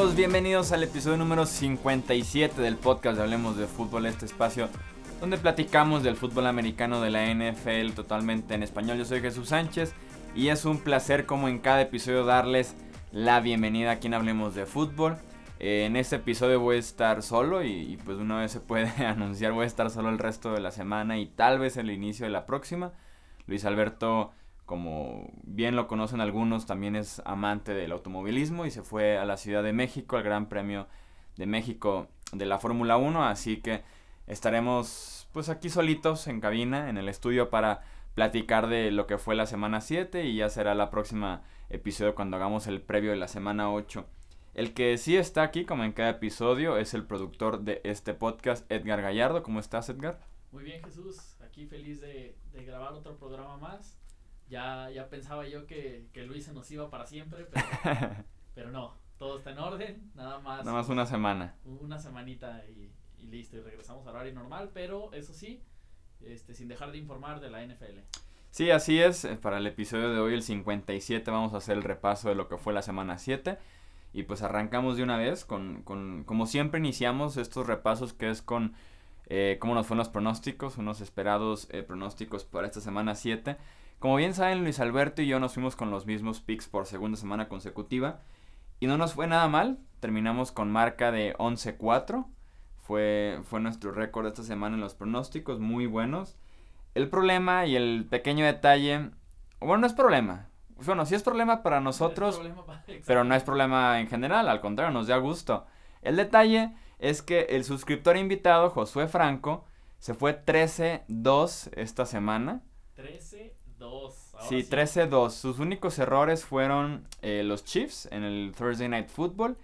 amigos? Bienvenidos al episodio número 57 del podcast de Hablemos de Fútbol, este espacio donde platicamos del fútbol americano de la NFL totalmente en español. Yo soy Jesús Sánchez y es un placer como en cada episodio darles la bienvenida aquí en Hablemos de Fútbol. Eh, en este episodio voy a estar solo y, y, pues una vez se puede anunciar voy a estar solo el resto de la semana y tal vez el inicio de la próxima. Luis Alberto como bien lo conocen algunos, también es amante del automovilismo y se fue a la Ciudad de México, al Gran Premio de México de la Fórmula 1, así que estaremos pues aquí solitos en cabina, en el estudio para platicar de lo que fue la semana 7 y ya será la próxima episodio cuando hagamos el previo de la semana 8. El que sí está aquí, como en cada episodio, es el productor de este podcast, Edgar Gallardo. ¿Cómo estás, Edgar? Muy bien, Jesús. Aquí feliz de, de grabar otro programa más ya, ya pensaba yo que, que Luis se nos iba para siempre, pero, pero no, todo está en orden, nada más. Nada más una semana. Una semanita y, y listo, y regresamos al horario normal, pero eso sí, este, sin dejar de informar de la NFL. Sí, así es. Para el episodio de hoy, el 57, vamos a hacer el repaso de lo que fue la semana 7. Y pues arrancamos de una vez con, con como siempre iniciamos estos repasos que es con eh, cómo nos fueron los pronósticos, unos esperados eh, pronósticos para esta semana 7. Como bien saben, Luis Alberto y yo nos fuimos con los mismos picks por segunda semana consecutiva. Y no nos fue nada mal. Terminamos con marca de 11-4. Fue, fue nuestro récord esta semana en los pronósticos, muy buenos. El problema y el pequeño detalle, bueno, no es problema. Bueno, sí es problema para nosotros, problema para, pero no es problema en general, al contrario, nos da gusto. El detalle es que el suscriptor invitado, Josué Franco, se fue 13-2 esta semana. 13 Sí, 13-2. Sus únicos errores fueron eh, los Chiefs en el Thursday Night Football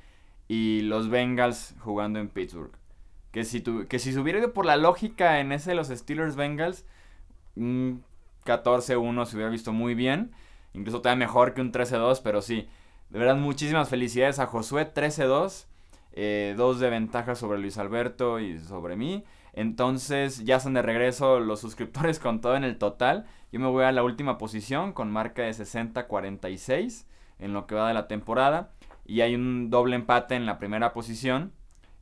y los Bengals jugando en Pittsburgh. Que si, tu, que si se hubiera ido por la lógica en ese de los Steelers Bengals, 14-1 se hubiera visto muy bien. Incluso todavía mejor que un 13-2, pero sí. De verdad, muchísimas felicidades a Josué, 13-2. Eh, dos de ventaja sobre Luis Alberto y sobre mí. Entonces ya son de regreso los suscriptores con todo en el total. Yo me voy a la última posición con marca de 60-46 en lo que va de la temporada. Y hay un doble empate en la primera posición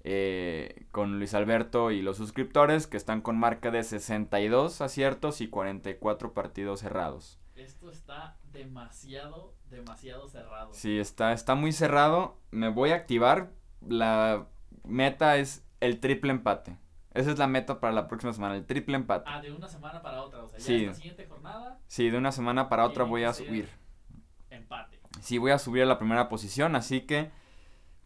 eh, con Luis Alberto y los suscriptores que están con marca de 62 aciertos y 44 partidos cerrados. Esto está demasiado, demasiado cerrado. Sí, está, está muy cerrado. Me voy a activar. La meta es el triple empate. Esa es la meta para la próxima semana, el triple empate. Ah, de una semana para otra, o sea, ya sí. la siguiente jornada. Sí, de una semana para otra voy a subir. Empate. Sí, voy a subir a la primera posición, así que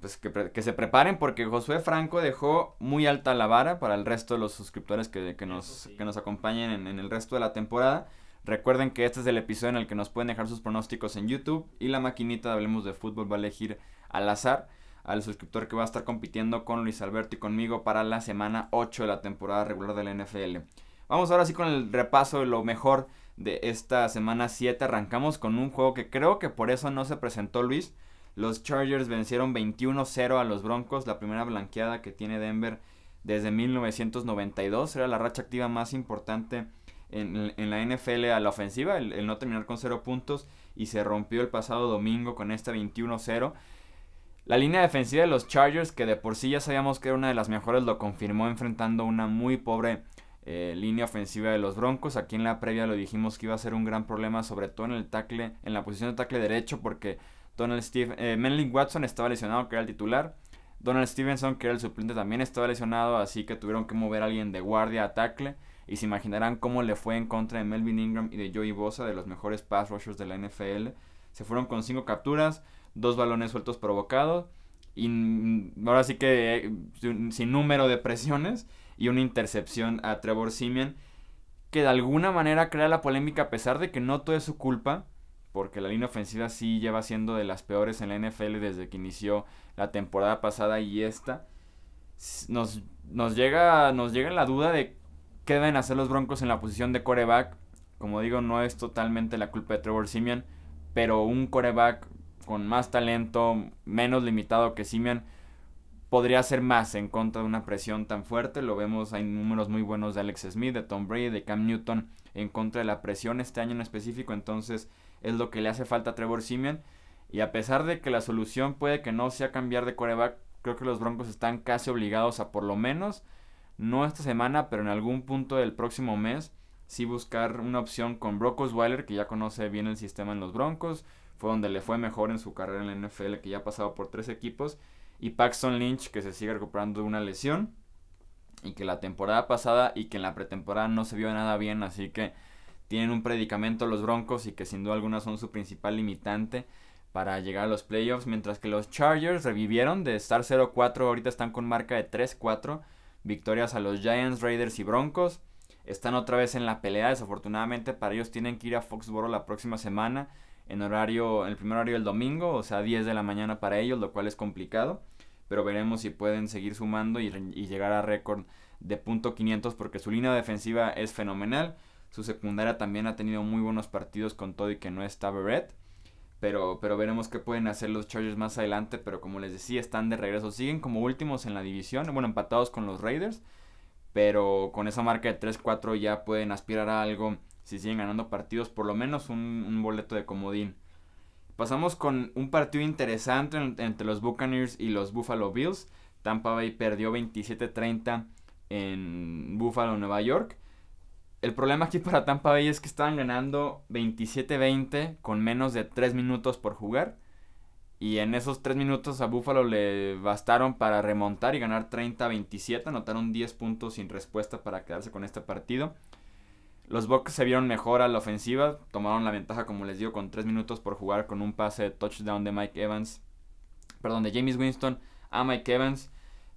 pues que, que, se preparen porque Josué Franco dejó muy alta la vara para el resto de los suscriptores que, que nos, sí. que nos acompañen en, en, el resto de la temporada. Recuerden que este es el episodio en el que nos pueden dejar sus pronósticos en YouTube y la maquinita de Hablemos de Fútbol va a elegir al azar al suscriptor que va a estar compitiendo con Luis Alberto y conmigo para la semana 8 de la temporada regular de la NFL. Vamos ahora sí con el repaso de lo mejor de esta semana 7. Arrancamos con un juego que creo que por eso no se presentó Luis. Los Chargers vencieron 21-0 a los Broncos, la primera blanqueada que tiene Denver desde 1992. Era la racha activa más importante en, la NFL a la ofensiva, el, no terminar con 0 puntos y se rompió el pasado domingo con este 21-0. La línea defensiva de los Chargers, que de por sí ya sabíamos que era una de las mejores, lo confirmó enfrentando una muy pobre eh, línea ofensiva de los Broncos. Aquí en la previa lo dijimos que iba a ser un gran problema, sobre todo en el tackle, en la posición de tackle derecho, porque Donald Steve, eh, Watson estaba lesionado, que era el titular. Donald Stevenson, que era el suplente, también estaba lesionado, así que tuvieron que mover a alguien de guardia a tackle. Y se imaginarán cómo le fue en contra de Melvin Ingram y de Joey Bosa, de los mejores pass rushers de la NFL. Se fueron con cinco capturas dos balones sueltos provocados y ahora sí que eh, sin número de presiones y una intercepción a Trevor Simeon que de alguna manera crea la polémica a pesar de que no todo es su culpa porque la línea ofensiva sí lleva siendo de las peores en la NFL desde que inició la temporada pasada y esta. Nos, nos llega nos llega la duda de qué deben hacer los Broncos en la posición de coreback. Como digo no es totalmente la culpa de Trevor Simeon pero un coreback con más talento, menos limitado que Simeon, podría hacer más en contra de una presión tan fuerte. Lo vemos, hay números muy buenos de Alex Smith, de Tom Brady, de Cam Newton en contra de la presión este año en específico. Entonces es lo que le hace falta a Trevor Simeon. Y a pesar de que la solución puede que no sea cambiar de coreback, creo que los Broncos están casi obligados a por lo menos, no esta semana, pero en algún punto del próximo mes, sí buscar una opción con Brock Osweiler, que ya conoce bien el sistema en los Broncos, fue donde le fue mejor en su carrera en la NFL, que ya ha pasado por tres equipos, y Paxton Lynch, que se sigue recuperando de una lesión, y que la temporada pasada y que en la pretemporada no se vio nada bien, así que tienen un predicamento los Broncos y que sin duda alguna son su principal limitante para llegar a los playoffs, mientras que los Chargers revivieron de estar 0-4, ahorita están con marca de 3-4, victorias a los Giants, Raiders y Broncos. Están otra vez en la pelea, desafortunadamente para ellos tienen que ir a Foxboro la próxima semana en horario, en el primer horario del domingo, o sea 10 de la mañana para ellos, lo cual es complicado, pero veremos si pueden seguir sumando y, llegar a récord de punto .500 porque su línea defensiva es fenomenal, su secundaria también ha tenido muy buenos partidos con todo y que no está Barrett. Pero, pero veremos qué pueden hacer los Chargers más adelante. Pero como les decía, están de regreso. Siguen como últimos en la división. Bueno, empatados con los Raiders. Pero con esa marca de 3-4 ya pueden aspirar a algo si siguen ganando partidos. Por lo menos un, boleto de comodín. Pasamos con un partido interesante entre los Buccaneers y los Buffalo Bills. Tampa Bay perdió 27-30 en Buffalo, Nueva York. El problema aquí para Tampa Bay es que estaban ganando 27-20 con menos de 3 minutos por jugar. Y en esos 3 minutos a Buffalo le bastaron para remontar y ganar 30-27. Anotaron 10 puntos sin respuesta para quedarse con este partido. Los Bucks se vieron mejor a la ofensiva. Tomaron la ventaja, como les digo, con 3 minutos por jugar con un pase de touchdown de Mike Evans. Perdón, de James Winston a Mike Evans.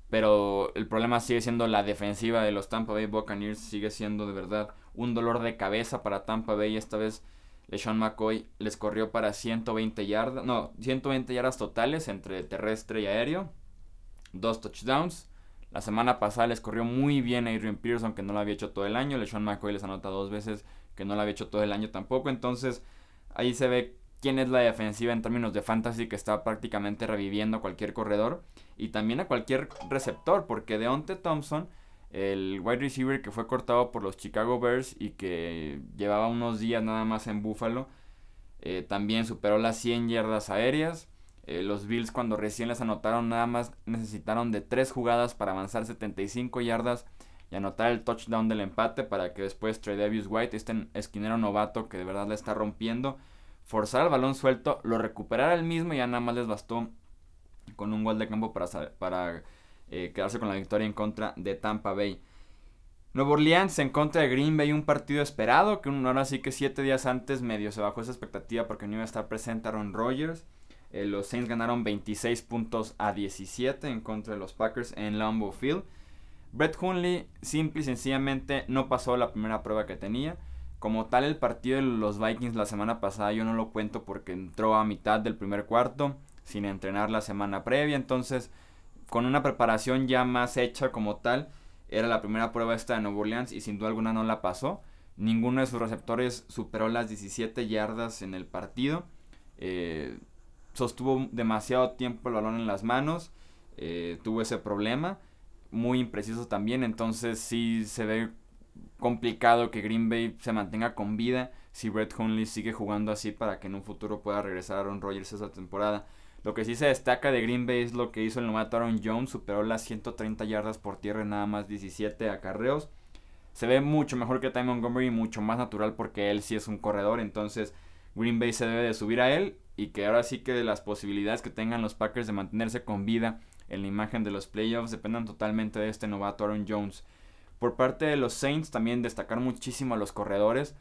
Pero el problema sigue siendo la defensiva de los Tampa Bay Buccaneers. Sigue siendo de verdad un dolor de cabeza para Tampa Bay. Esta vez LeSean McCoy les corrió para 120 yardas. No, 120 yardas totales entre terrestre y aéreo. Dos touchdowns. La semana pasada les corrió muy bien a Adrian Pearson, que no lo había hecho todo el año. LeSean McCoy les anota dos veces, que no lo había hecho todo el año tampoco. Entonces, ahí se ve quién es la defensiva en términos de fantasy que está prácticamente reviviendo a cualquier corredor y también a cualquier receptor, porque Deonte Thompson, el wide receiver que fue cortado por los Chicago Bears y que llevaba unos días nada más en Buffalo, eh, también superó las 100 yardas aéreas. Eh, los Bills cuando recién les anotaron nada más necesitaron de 3 jugadas para avanzar 75 yardas y anotar el touchdown del empate para que después Trey Davis White, este esquinero novato que de verdad le está rompiendo, forzar el balón suelto, lo recuperara el mismo y ya nada más les bastó con un gol de campo para, para eh, quedarse con la victoria en contra de Tampa Bay. Nuevo Orleans en contra de Green Bay, un partido esperado, que ahora sí que siete días antes medio se bajó esa expectativa porque no iba a estar presente Aaron Rodgers. Eh, los Saints ganaron 26 puntos a 17 en contra de los Packers en Lambeau Field. Brett Hundley simple y sencillamente no pasó la primera prueba que tenía. Como tal, el partido de los Vikings la semana pasada yo no lo cuento porque entró a mitad del primer cuarto, sin entrenar la semana previa. Entonces, con una preparación ya más hecha como tal, era la primera prueba esta de Nueva Orleans y sin duda alguna no la pasó. Ninguno de sus receptores superó las 17 yardas en el partido. Eh, sostuvo demasiado tiempo el balón en las manos. Eh, tuvo ese problema. Muy impreciso también. Entonces sí se ve complicado que Green Bay se mantenga con vida si Brett Hundley sigue jugando así para que en un futuro pueda regresar Aaron Rodgers esa temporada. Lo que sí se destaca de Green Bay es lo que hizo el novato Aaron Jones, superó las 130 yardas por tierra nada más 17 acarreos. Se ve mucho mejor que Ty Montgomery y mucho más natural porque él sí es un corredor, entonces Green Bay se debe de subir a él y que ahora sí que las posibilidades que tengan los Packers de mantenerse con vida en la imagen de los playoffs dependan totalmente de este novato Aaron Jones. Por parte de los Saints también destacar muchísimo a los corredores.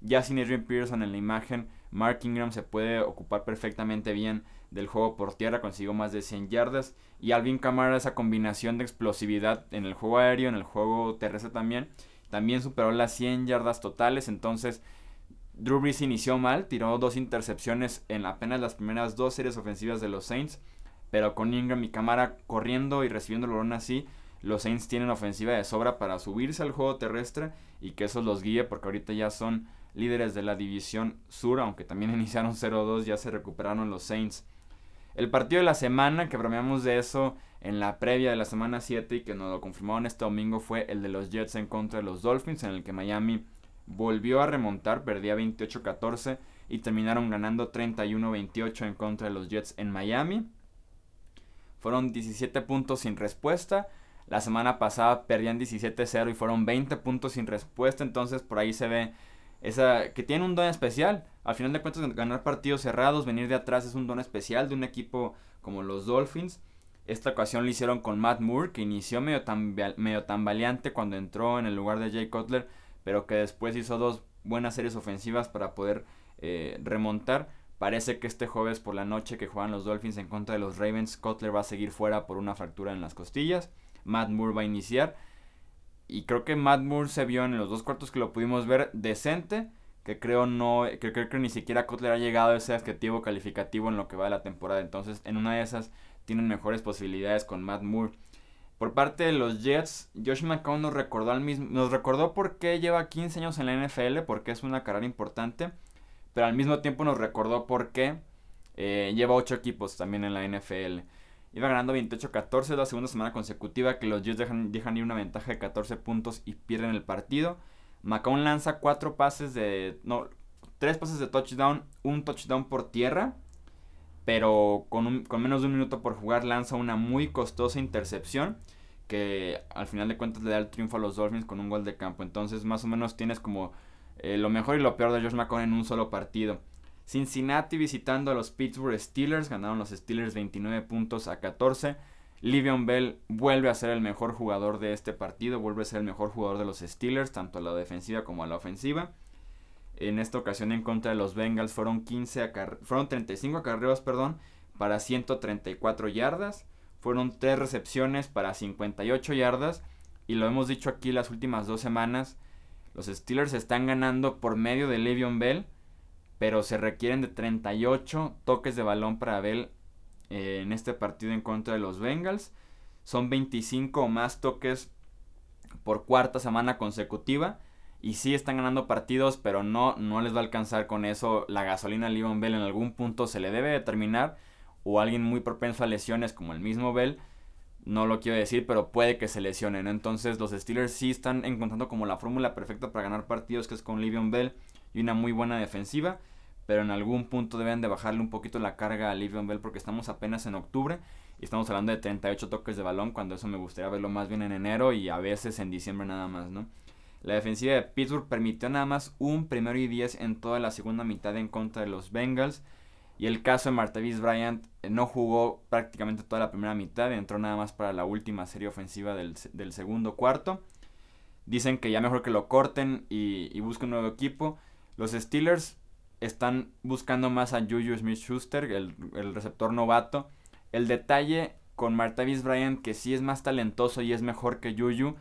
Ya sin Adrian Pearson en la imagen, Mark Ingram se puede ocupar perfectamente bien del juego por tierra, consiguió más de 100 yardas. Y Alvin Kamara, esa combinación de explosividad en el juego aéreo, en el juego terrestre también, también superó las 100 yardas totales. Entonces, Drew Brees inició mal, tiró dos intercepciones en apenas las primeras dos series ofensivas de los Saints. Pero con Ingram y Kamara corriendo y recibiendo el balón así, los Saints tienen ofensiva de sobra para subirse al juego terrestre y que eso los guíe porque ahorita ya son líderes de la división sur, aunque también iniciaron 0-2, ya se recuperaron los Saints. El partido de la semana, que bromeamos de eso en la previa de la semana 7 y que nos lo confirmaron este domingo fue el de los Jets en contra de los Dolphins, en el que Miami volvió a remontar, perdía 28-14 y terminaron ganando 31-28 en contra de los Jets en Miami. Fueron 17 puntos sin respuesta. La semana pasada perdían 17-0 y fueron 20 puntos sin respuesta. Entonces por ahí se ve esa que tiene un don especial. Al final de cuentas ganar partidos cerrados, venir de atrás es un don especial de un equipo como los Dolphins. Esta ocasión lo hicieron con Matt Moore, que inició medio, tan, tambaleante cuando entró en el lugar de Jay Cutler, pero que después hizo dos buenas series ofensivas para poder eh, remontar. Parece que este jueves por la noche que juegan los Dolphins en contra de los Ravens, Cutler va a seguir fuera por una fractura en las costillas. Matt Moore va a iniciar. Y creo que Matt Moore se vio en los dos cuartos que lo pudimos ver decente. Que creo no. Que creo que ni siquiera Cutler ha llegado a ese adjetivo calificativo en lo que va de la temporada. Entonces, en una de esas tienen mejores posibilidades con Matt Moore. Por parte de los Jets, Josh McCown nos recordó al mismo. Nos recordó por qué lleva 15 años en la NFL, porque es una carrera importante. Pero al mismo tiempo nos recordó por qué eh, lleva 8 equipos también en la NFL. Iba ganando 28-14 la segunda semana consecutiva que los Jets dejan, dejan ir una ventaja de 14 puntos y pierden el partido. McCown lanza 4 pases de... No, 3 pases de touchdown, un touchdown por tierra. Pero con, con menos de un minuto por jugar lanza una muy costosa intercepción que al final de cuentas le da el triunfo a los Dolphins con un gol de campo. Entonces más o menos tienes como eh, lo mejor y lo peor de Josh McCown en un solo partido. Cincinnati visitando a los Pittsburgh Steelers, ganaron los Steelers 29 puntos a 14. Livion Bell vuelve a ser el mejor jugador de este partido, vuelve a ser el mejor jugador de los Steelers, tanto a la defensiva como a la ofensiva. En esta ocasión en contra de los Bengals fueron, 15 fueron 35 acarreos perdón, para 134 yardas. Fueron 3 recepciones para 58 yardas. Y lo hemos dicho aquí las últimas dos semanas. Los Steelers están ganando por medio de Le'Veon Bell pero se requieren de 38 toques de balón para Bell eh, en este partido en contra de los Bengals. Son 25 o más toques por cuarta semana consecutiva. Y sí están ganando partidos, pero no, no les va a alcanzar con eso. La gasolina a Leon Bell en algún punto se le debe determinar. O alguien muy propenso a lesiones como el mismo Bell. No lo quiero decir, pero puede que se lesionen. Entonces los Steelers sí están encontrando como la fórmula perfecta para ganar partidos, que es con Livion Bell y una muy buena defensiva pero en algún punto deben de bajarle un poquito la carga a Livion Bell porque estamos apenas en octubre y estamos hablando de 38 toques de balón cuando eso me gustaría verlo más bien en enero y a veces en diciembre nada más, ¿no? La defensiva de Pittsburgh permitió nada más un primero y 10 en toda la segunda mitad en contra de los Bengals. Y el caso de Martavis Bryant eh, no jugó prácticamente toda la primera mitad, entró nada más para la última serie ofensiva del, segundo cuarto. Dicen que ya mejor que lo corten y, busquen un nuevo equipo. Los Steelers están buscando más a Juju Smith-Schuster, el, receptor novato. El detalle con Martavis Bryant, que sí es más talentoso y es mejor que Juju,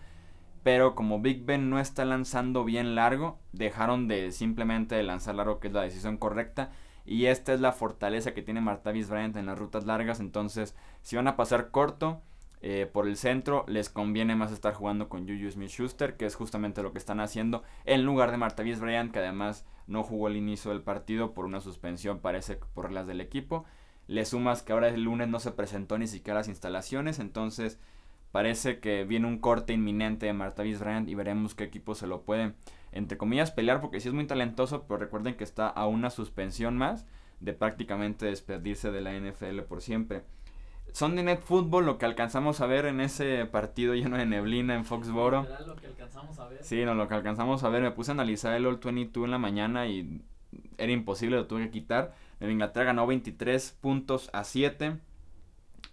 pero como Big Ben no está lanzando bien largo, dejaron de simplemente lanzar largo, que es la decisión correcta. Y esta es la fortaleza que tiene Martavis Bryant en las rutas largas. Entonces, si van a pasar corto, eh, por el centro, les conviene más estar jugando con Juju Smith-Schuster, que es justamente lo que están haciendo, en lugar de Martavis Bryant, que además no jugó el inicio del partido por una suspensión, parece por las del equipo. Le sumas que ahora el lunes no se presentó ni siquiera las instalaciones, entonces parece que viene un corte inminente de Martavis Bryant y veremos qué equipo se lo puede, entre comillas, pelear, porque sí es muy talentoso, pero recuerden que está a una suspensión más de prácticamente despedirse de la NFL por siempre. Sunday Night Football, lo que alcanzamos a ver en ese partido lleno de neblina en Foxboro. lo que alcanzamos a ver. Sí, no, lo que alcanzamos a ver. Me puse a analizar el All 22 en la mañana y era imposible, lo tuve que quitar. Nueva Inglaterra ganó 23 puntos a 7.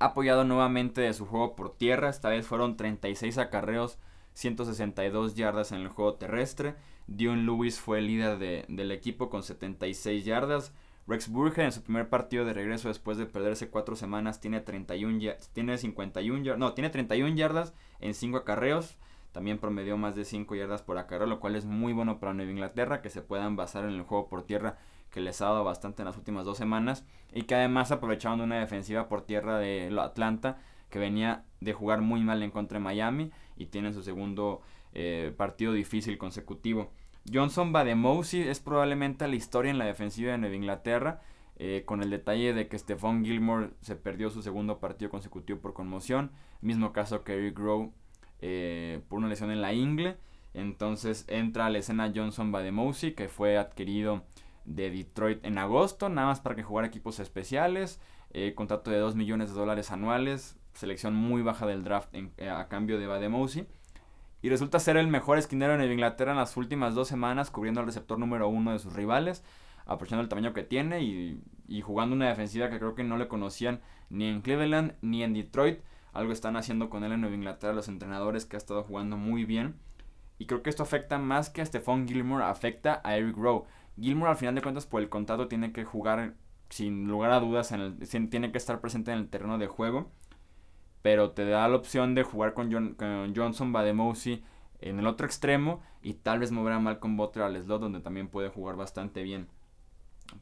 Apoyado nuevamente de su juego por tierra. Esta vez fueron 36 acarreos, 162 yardas en el juego terrestre. Dion Lewis fue el líder de, del equipo con 76 yardas. Rex Burger en su primer partido de regreso después de perderse cuatro semanas tiene 31 tiene 51 no, tiene 31 yardas en 5 acarreos. También promedió más de 5 yardas por acarreo, lo cual es muy bueno para Nueva Inglaterra, que se puedan basar en el juego por tierra que les ha dado bastante en las últimas dos semanas y que además aprovecharon de una defensiva por tierra de Atlanta que venía de jugar muy mal en contra de Miami y tienen su segundo eh, partido difícil consecutivo. Johnson Bademosi es probablemente la historia en la defensiva de Nueva Inglaterra, eh, con el detalle de que Stephon Gilmore se perdió su segundo partido consecutivo por conmoción, mismo caso que Eric Rowe eh, por una lesión en la ingle. Entonces entra a la escena Johnson Bademosi, que fue adquirido de Detroit en agosto, nada más para que jugara equipos especiales. Eh, contrato de 2 millones de dólares anuales, selección muy baja del draft eh, a cambio de Bademosi. Y resulta ser el mejor esquinero en Inglaterra en las últimas dos semanas, cubriendo al receptor número uno de sus rivales, aprovechando el tamaño que tiene y, y jugando una defensiva que creo que no le conocían ni en Cleveland ni en Detroit. Algo están haciendo con él en Nueva Inglaterra los entrenadores que ha estado jugando muy bien. Y creo que esto afecta más que a Stephon Gilmore, afecta a Eric Rowe. Gilmore al final de cuentas por el contrato tiene que jugar sin lugar a dudas, en tiene que estar presente en el terreno de juego. Pero te da la opción de jugar con Johnson Bademosi en el otro extremo y tal vez mover a Malcolm Butler al slot donde también puede jugar bastante bien.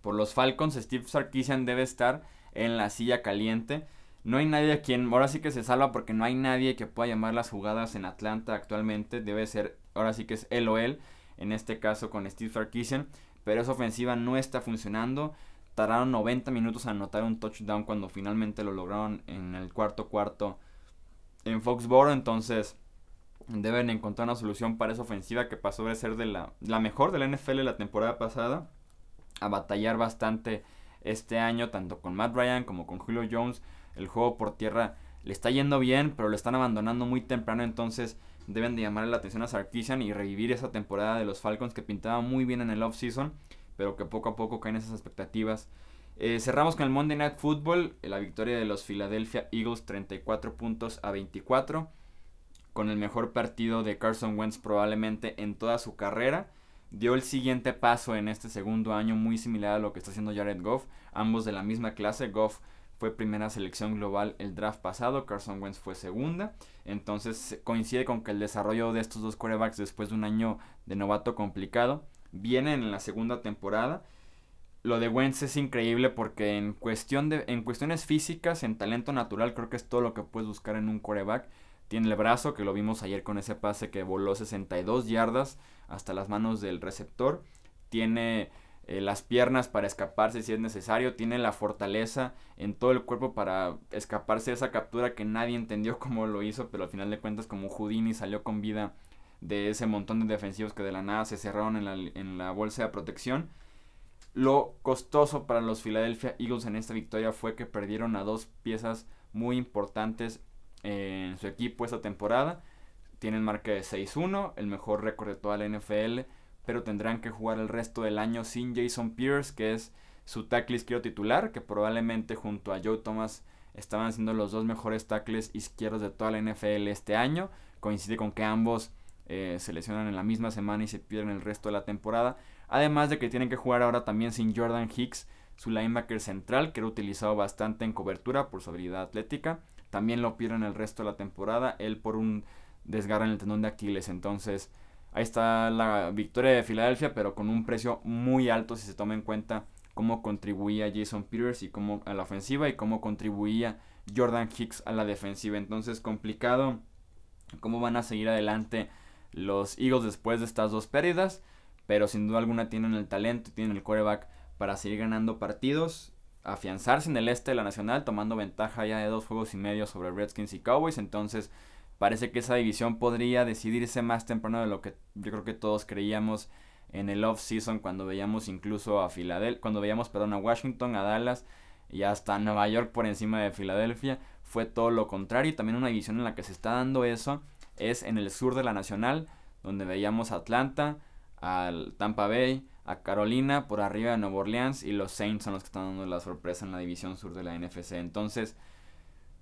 Por los Falcons, Steve Sarkisian debe estar en la silla caliente. No hay nadie a quien, ahora sí que se salva porque no hay nadie que pueda llamar las jugadas en Atlanta actualmente. Debe ser, ahora sí que es él o él, en este caso con Steve Sarkisian. Pero esa ofensiva no está funcionando. Tardaron 90 minutos a anotar un touchdown cuando finalmente lo lograron en el cuarto cuarto en Foxboro. Entonces deben encontrar una solución para esa ofensiva que pasó de ser de la, la mejor de la NFL la temporada pasada a batallar bastante este año, tanto con Matt Ryan como con Julio Jones. El juego por tierra le está yendo bien, pero lo están abandonando muy temprano, entonces deben de llamarle la atención a Sarkisian y revivir esa temporada de los Falcons que pintaba muy bien en el offseason, pero que poco a poco caen esas expectativas. Eh, cerramos con el Monday Night Football, eh, la victoria de los Philadelphia Eagles 34 puntos a 24, con el mejor partido de Carson Wentz probablemente en toda su carrera dio el siguiente paso en este segundo año muy similar a lo que está haciendo Jared Goff, ambos de la misma clase. Goff fue primera selección global el draft pasado, Carson Wentz fue segunda. Entonces coincide con que el desarrollo de estos dos quarterbacks después de un año de novato complicado viene en la segunda temporada. Lo de Wentz es increíble porque en, cuestión de, en cuestiones físicas, en talento natural, creo que es todo lo que puedes buscar en un quarterback. Tiene el brazo, que lo vimos ayer con ese pase que voló 62 yardas hasta las manos del receptor. Tiene eh, las piernas para escaparse si es necesario. Tiene la fortaleza en todo el cuerpo para escaparse de esa captura que nadie entendió cómo lo hizo, pero al final de cuentas como Houdini salió con vida de ese montón de defensivos que de la nada se cerraron en la, en la bolsa de protección. Lo costoso para los Philadelphia Eagles en esta victoria fue que perdieron a dos piezas muy importantes en su equipo esta temporada. Tienen marca de 6-1, el mejor récord de toda la NFL, pero tendrán que jugar el resto del año sin Jason Pierce, que es su tackle izquierdo titular, que probablemente junto a Joe Thomas estaban siendo los dos mejores tackles izquierdos de toda la NFL este año. Coincide con que ambos eh, se lesionan en la misma semana y se pierden el resto de la temporada. Además de que tienen que jugar ahora también sin Jordan Hicks, su linebacker central, que era utilizado bastante en cobertura por su habilidad atlética. También lo pierden el resto de la temporada, él por un desgarro en el tendón de Aquiles. Entonces, ahí está la victoria de Filadelfia, pero con un precio muy alto si se toma en cuenta cómo contribuía Jason Peters y cómo a la ofensiva y cómo contribuía Jordan Hicks a la defensiva. Entonces, complicado cómo van a seguir adelante los Eagles después de estas dos pérdidas, pero sin duda alguna tienen el talento, tienen el quarterback para seguir ganando partidos afianzarse en el este de la nacional, tomando ventaja ya de dos juegos y medio sobre Redskins y Cowboys. Entonces, parece que esa división podría decidirse más temprano de lo que yo creo que todos creíamos en el off-season cuando veíamos incluso a Filadelfia, cuando veíamos, perdón, a Washington, a Dallas y hasta Nueva York por encima de Filadelfia. Fue todo lo contrario y también una división en la que se está dando eso es en el sur de la nacional, donde veíamos a Atlanta, al Tampa Bay, a Carolina por arriba de Nueva Orleans y los Saints son los que están dando la sorpresa en la división sur de la NFC. Entonces,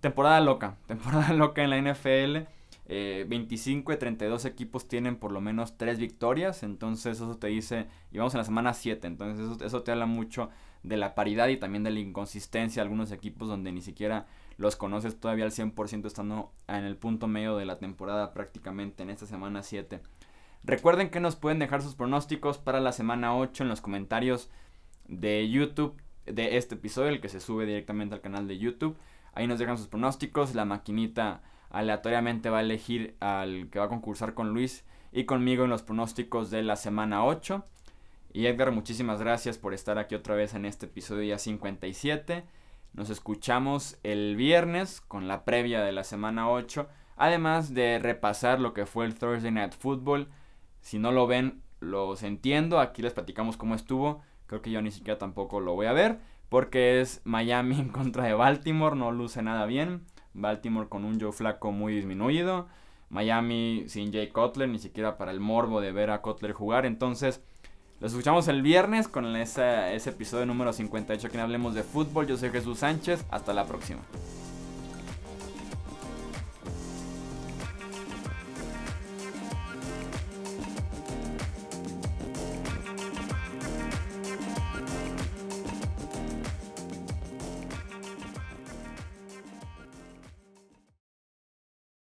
temporada loca, temporada loca en la NFL. 25 de 32 equipos tienen por lo menos 3 victorias, entonces eso te dice, y vamos en la semana 7, entonces eso, eso te habla mucho de la paridad y también de la inconsistencia de algunos equipos donde ni siquiera los conoces todavía al 100% estando en el punto medio de la temporada prácticamente en esta semana 7. Recuerden que nos pueden dejar sus pronósticos para la semana 8 en los comentarios de YouTube de este episodio, el que se sube directamente al canal de YouTube. Ahí nos dejan sus pronósticos. La maquinita aleatoriamente va a elegir al que va a concursar con Luis y conmigo en los pronósticos de la semana 8. Y Edgar, muchísimas gracias por estar aquí otra vez en este episodio ya 57. Nos escuchamos el viernes con la previa de la semana 8. Además de repasar lo que fue el Thursday Night Football Si no lo ven, los entiendo. Aquí les platicamos cómo estuvo. Creo que yo ni siquiera tampoco lo voy a ver. Porque es Miami en contra de Baltimore. No luce nada bien. Baltimore con un Joe Flaco muy disminuido. Miami sin Jay Cutler, ni siquiera para el morbo de ver a Cutler jugar. Entonces, los escuchamos el viernes con ese, ese episodio número 58 que hablemos de fútbol. Yo soy Jesús Sánchez. Hasta la próxima.